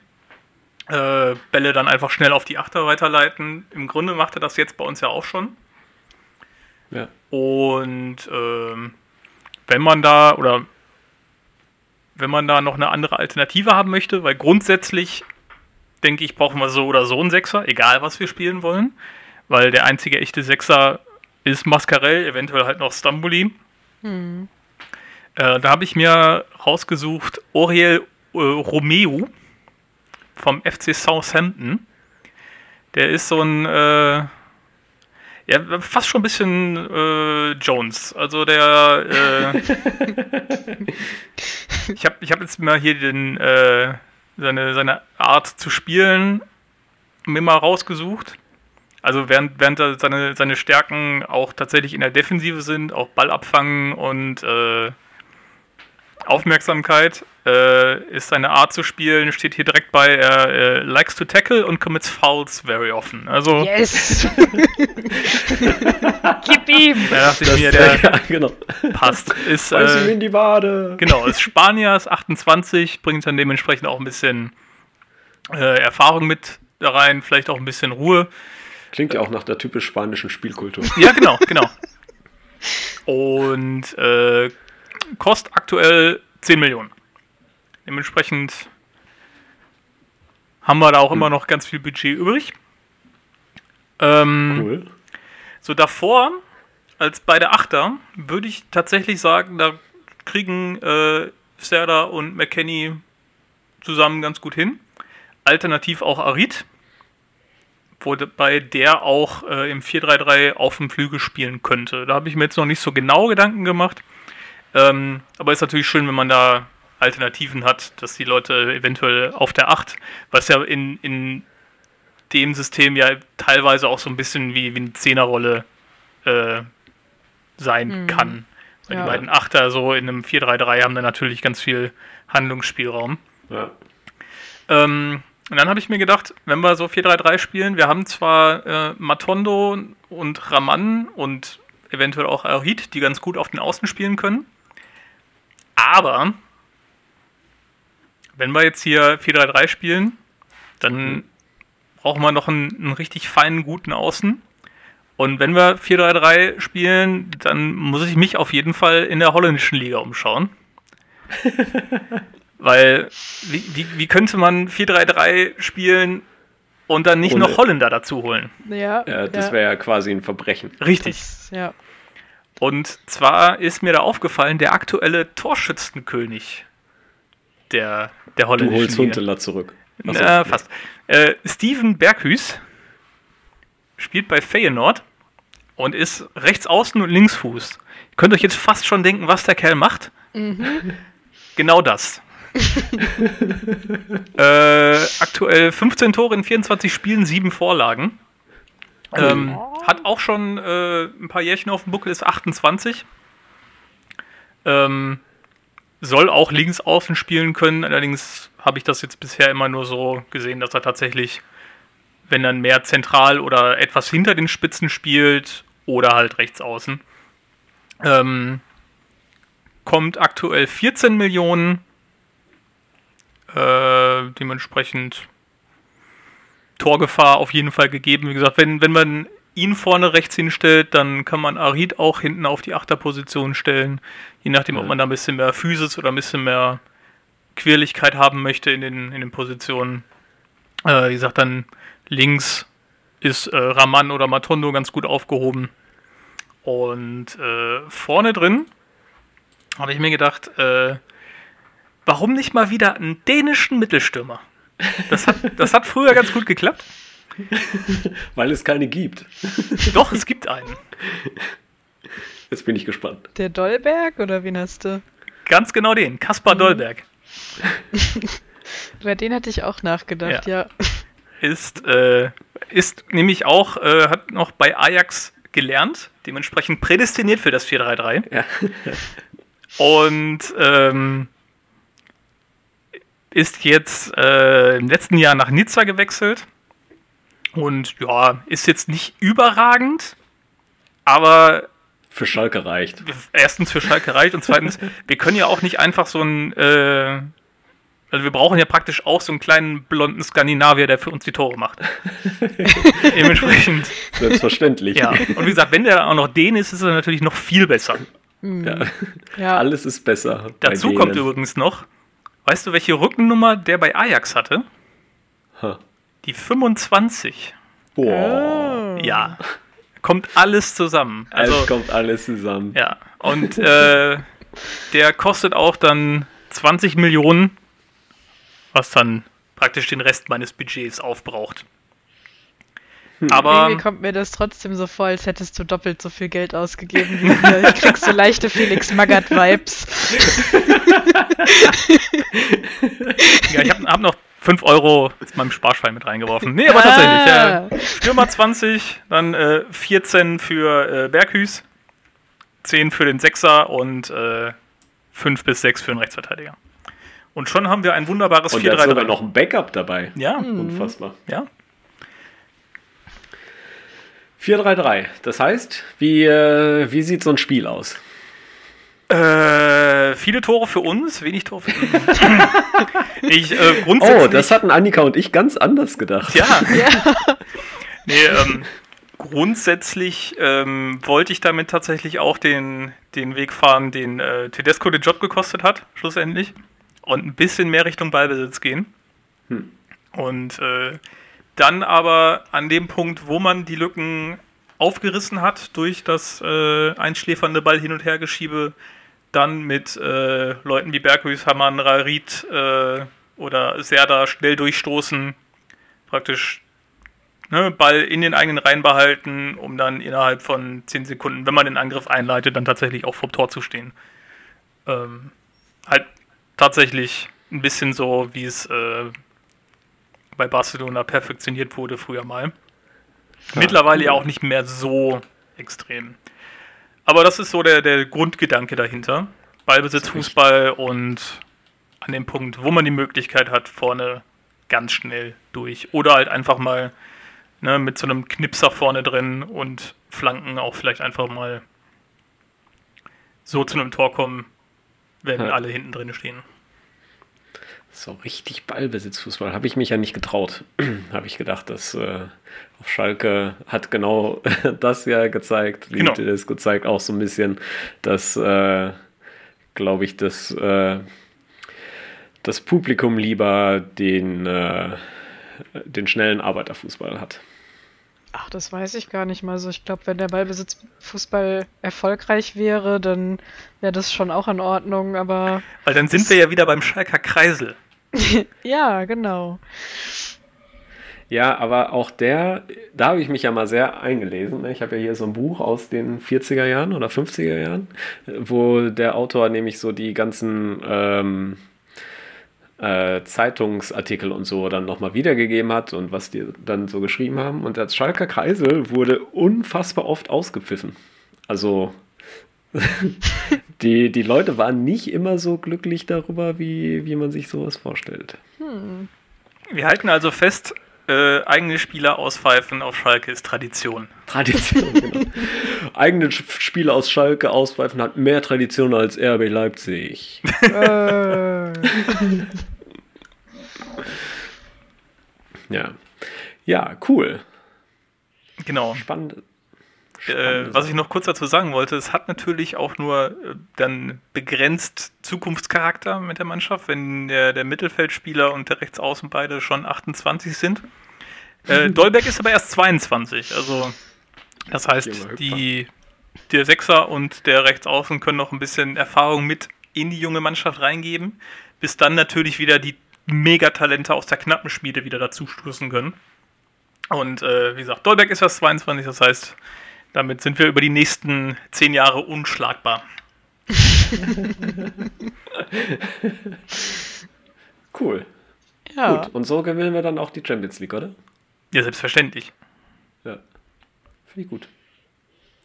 äh, Bälle dann einfach schnell auf die Achter weiterleiten. Im Grunde macht er das jetzt bei uns ja auch schon. Ja. Und ähm, wenn man da oder wenn man da noch eine andere Alternative haben möchte, weil grundsätzlich denke ich, brauchen wir so oder so einen Sechser, egal was wir spielen wollen, weil der einzige echte Sechser ist Mascarell, eventuell halt noch Stambuli. Hm. Äh, da habe ich mir rausgesucht Oriel äh, Romeo vom FC Southampton. Der ist so ein äh, ja, fast schon ein bisschen äh, Jones. Also der. Äh, ich habe ich hab jetzt mal hier den, äh, seine, seine Art zu spielen mir mal rausgesucht. Also während, während er seine, seine Stärken auch tatsächlich in der Defensive sind, auch Ball abfangen und äh, Aufmerksamkeit, äh, ist seine Art zu spielen, steht hier direkt bei, er äh, likes to tackle und commits fouls very often. Also Yes! Gib ihm! da dachte ich Das, mir, der ja, genau. passt. Ist, äh, in die Wade. genau, ist Spanier, ist 28, bringt dann dementsprechend auch ein bisschen äh, Erfahrung mit da rein, vielleicht auch ein bisschen Ruhe. Klingt ja auch nach der typisch spanischen Spielkultur. Ja, genau, genau. Und äh, kostet aktuell 10 Millionen. Dementsprechend haben wir da auch immer noch ganz viel Budget übrig. Ähm, Cool. So davor, als bei der Achter, würde ich tatsächlich sagen, da kriegen äh, Serda und McKenny zusammen ganz gut hin. Alternativ auch Arid, wobei der auch äh, im 4-3-3 auf dem Flügel spielen könnte. Da habe ich mir jetzt noch nicht so genau Gedanken gemacht. Ähm, aber ist natürlich schön, wenn man da Alternativen hat, dass die Leute eventuell auf der 8, was ja in, in dem System ja teilweise auch so ein bisschen wie, wie eine Zehnerrolle äh, sein Mhm. kann. Weil Ja. die beiden Achter so in einem 4-3-3 haben dann natürlich ganz viel Handlungsspielraum. Ja. Ähm, und dann habe ich mir gedacht, wenn wir so 4-3-3 spielen, wir haben zwar äh, Matondo und Raman und eventuell auch Arid, die ganz gut auf den Außen spielen können, aber wenn wir jetzt hier 4-3-3 spielen, dann brauchen wir noch einen, einen richtig feinen, guten Außen. Und wenn wir 4-3-3 spielen, dann muss ich mich auf jeden Fall in der holländischen Liga umschauen. Weil, wie, wie, wie könnte man 4-3-3 spielen und dann nicht Ohne- noch Holländer dazu holen? Ja, Ja, das wäre ja quasi ein Verbrechen. Richtig. das, ja. Und zwar ist mir da aufgefallen, der aktuelle Torschützenkönig der, der Du holländischen holst Liga. Huntela zurück. Na, fast. Äh, Steven Berghüs spielt bei Feyenoord und ist rechts außen und Linksfuß. Ihr könnt euch jetzt fast schon denken, was der Kerl macht. Genau das. äh, aktuell 15 Tore in 24 Spielen, 7 Vorlagen. Ähm, hat auch schon äh, ein paar Jährchen auf dem Buckel, ist 28. Ähm, soll auch links außen spielen können. Allerdings habe ich das jetzt bisher immer nur so gesehen, dass er tatsächlich, wenn dann mehr zentral oder etwas hinter den Spitzen spielt oder halt rechts außen. Ähm, kommt aktuell 14 Millionen. Äh, dementsprechend Torgefahr auf jeden Fall gegeben. Wie gesagt, wenn, wenn man ihn vorne rechts hinstellt, dann kann man Arid auch hinten auf die Achterposition stellen. Je nachdem, ob man da ein bisschen mehr Physis oder ein bisschen mehr Quirligkeit haben möchte in den, in den Positionen. Äh, wie gesagt, dann links ist äh, Raman oder Matondo ganz gut aufgehoben. Und äh, vorne drin habe ich mir gedacht, äh, warum nicht mal wieder einen dänischen Mittelstürmer? Das hat, das hat früher ganz gut geklappt. Weil es keine gibt. Doch, es gibt einen. Jetzt bin ich gespannt. Der Dollberg oder wen hast du? Ganz genau den, Kaspar Dollberg. Über den hatte ich auch nachgedacht, ja. Ist, äh, ist nämlich auch, äh, hat noch bei Ajax gelernt, dementsprechend prädestiniert für das 4-3-3. Ja. Und ähm, ist jetzt äh, im letzten Jahr nach Nizza gewechselt. Und ja, ist jetzt nicht überragend, aber Für Schalke reicht. erstens für Schalke reicht und zweitens, wir können ja auch nicht einfach so ein, äh, also wir brauchen ja praktisch auch so einen kleinen blonden Skandinavier, der für uns die Tore macht. Dementsprechend, Selbstverständlich. ja. Und wie gesagt, wenn der auch noch den ist, ist er natürlich noch viel besser. Ja. Ja, Alles ist besser. bei Dazu denen. kommt übrigens noch, weißt du, welche Rückennummer der bei Ajax hatte? Ha. Die 25. Boah. Oh. Ja. Kommt alles zusammen. Also, es kommt alles zusammen. ja. Und äh, der kostet auch dann 20 Millionen, was dann praktisch den Rest meines Budgets aufbraucht. Aber Irgendwie kommt mir das trotzdem so vor, als hättest du doppelt so viel Geld ausgegeben wie mir. Ich krieg so leichte Felix Magath-Vibes. ja, ich habe hab noch 5 Euro in meinem Sparschwein mit reingeworfen. Nee, aber tatsächlich. Äh, Stürmer 20, dann äh, 14 für äh, Berghüß, 10 für den Sechser und äh, 5 bis 6 für den Rechtsverteidiger. Und schon haben wir ein wunderbares Und da ist sogar 4-3-3. noch ein Backup dabei. Ja, Unfassbar. ja. 4-3-3. Das heißt, wie, äh, wie sieht so ein Spiel aus? Äh, viele Tore für uns, wenig Tore für ihn. ich äh, Oh, das hatten Annika und ich ganz anders gedacht. Ja. Ja. Nee, ähm, grundsätzlich ähm, wollte ich damit tatsächlich auch den, den Weg fahren, den äh, Tedesco den Job gekostet hat, schlussendlich. Und ein bisschen mehr Richtung Ballbesitz gehen. Hm. Und äh, dann aber an dem Punkt, wo man die Lücken aufgerissen hat durch das äh, einschläfernde Ball hin und her geschiebe, dann mit äh, Leuten wie Berghüß, Hamann, Rarit äh, oder Serda schnell durchstoßen, praktisch ne, Ball in den eigenen Reihen behalten, um dann innerhalb von 10 Sekunden, wenn man den Angriff einleitet, dann tatsächlich auch vor Tor zu stehen. Ähm, halt tatsächlich ein bisschen so, wie es äh, bei Barcelona perfektioniert wurde früher mal. Mittlerweile ja auch nicht mehr so extrem. Aber das ist so der, der Grundgedanke dahinter. Ballbesitz, Fußball und an dem Punkt, wo man die Möglichkeit hat, vorne ganz schnell durch. Oder halt einfach mal ne, mit so einem Knipser vorne drin und Flanken auch vielleicht einfach mal so zu einem Tor kommen, wenn Ja. alle hinten drin stehen. So richtig Ballbesitzfußball habe ich mich ja nicht getraut. habe ich gedacht, dass äh, auf Schalke hat genau das ja gezeigt, wie Genau. das gezeigt, auch so ein bisschen, dass, äh, glaube ich, dass äh, das Publikum lieber den, äh, den schnellen Arbeiterfußball hat. Ach, das weiß ich gar nicht mal so. Ich glaube, wenn der Ballbesitzfußball erfolgreich wäre, dann wäre das schon auch in Ordnung, aber Weil dann sind wir ja wieder beim Schalker Kreisel. ja, genau. Ja, aber auch der, da habe ich mich ja mal sehr eingelesen. ne? Ich habe ja hier so ein Buch aus den 40er Jahren oder 50er Jahren, wo der Autor nämlich so die ganzen ähm, äh, Zeitungsartikel und so dann nochmal wiedergegeben hat und was die dann so geschrieben haben. Und das Schalker Kreisel wurde unfassbar oft ausgepfiffen. Also die, die Leute waren nicht immer so glücklich darüber, wie, wie man sich sowas vorstellt. Wir halten also fest, äh, eigene Spieler auspfeifen auf Schalke ist Tradition. Tradition, genau. Eigene Sch- Spiele aus Schalke auspfeifen hat mehr Tradition als RB Leipzig. äh, Ja. Ja, cool. Genau. Spannend. Äh, was ich noch kurz dazu sagen wollte, es hat natürlich auch nur äh, dann begrenzt Zukunftscharakter mit der Mannschaft, wenn der, der Mittelfeldspieler und der Rechtsaußen beide schon 28 sind. Äh, Dolberg ist aber erst 22, also das heißt, die der Sechser und der Rechtsaußen können noch ein bisschen Erfahrung mit in die junge Mannschaft reingeben, bis dann natürlich wieder die Megatalente aus der knappen Schmiede wieder dazu stoßen können. Und äh, wie gesagt, Dolberg ist erst 22, das heißt, damit sind wir über die nächsten zehn Jahre unschlagbar. cool. Ja. Gut, und so gewinnen wir dann auch die Champions League, oder? Ja, selbstverständlich. Ja. Finde ich gut.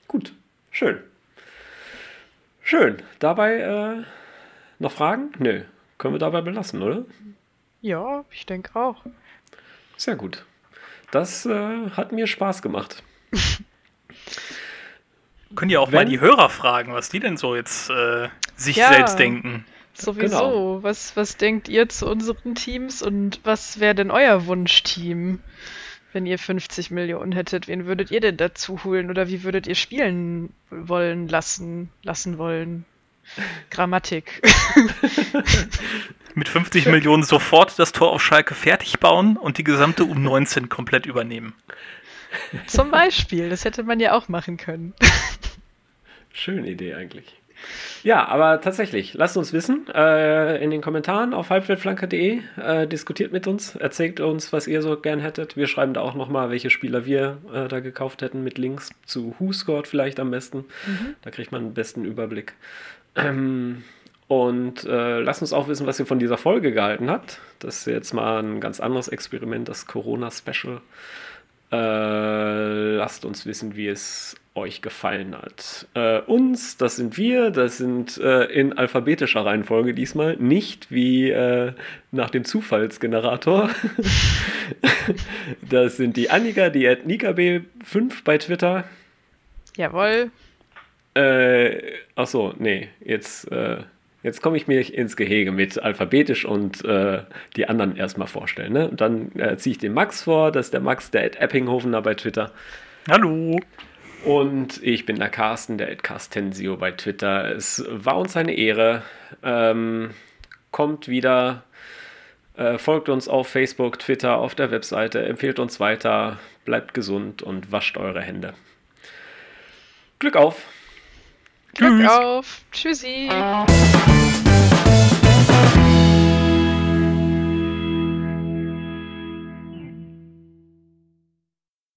Gut. Schön. Schön. Dabei äh, noch Fragen? Nö. Können wir dabei belassen, oder? Ja, ich denke auch. Sehr gut. Das äh, hat mir Spaß gemacht. Können ja auch Wenn, mal die Hörer fragen, was die denn so jetzt äh, sich ja, selbst denken. Sowieso. Genau. Was, was denkt ihr zu unseren Teams und was wäre denn euer Wunschteam, wenn ihr 50 Millionen hättet? Wen würdet ihr denn dazu holen oder wie würdet ihr spielen wollen lassen, lassen wollen? Grammatik. Mit 50 Millionen sofort das Tor auf Schalke fertig bauen und die gesamte U19 komplett übernehmen. Zum Beispiel, das hätte man ja auch machen können. Schöne Idee eigentlich. Ja, aber tatsächlich, lasst uns wissen äh, in den Kommentaren auf halbweltflanke.de. Äh, diskutiert mit uns, erzählt uns, was ihr so gern hättet. Wir schreiben da auch nochmal, welche Spieler wir äh, da gekauft hätten mit Links zu Who Scored vielleicht am besten. Mhm. Da kriegt man den besten Überblick. Ähm, und äh, lasst uns auch wissen, was ihr von dieser Folge gehalten habt. Das ist jetzt mal ein ganz anderes Experiment, das Corona-Special. Äh, lasst uns wissen, wie es euch gefallen hat. Äh, uns, das sind wir, das sind äh, in alphabetischer Reihenfolge diesmal, nicht wie äh, nach dem Zufallsgenerator. das sind die Annika, die at NikaB5 bei Twitter. Jawohl. Äh, achso, nee, jetzt, äh, jetzt komme ich mir ins Gehege mit alphabetisch und äh, die anderen erstmal vorstellen. Ne? Und dann äh, ziehe ich den Max vor, das ist der Max, der at Eppinghofener bei Twitter. Hallo. Und ich bin der Carsten, der Carstensio bei Twitter. Es war uns eine Ehre. Ähm, kommt wieder, äh, folgt uns auf Facebook, Twitter, auf der Webseite, empfehlt uns weiter, bleibt gesund und wascht eure Hände. Glück auf! Glück Tschüss. auf! Tschüssi!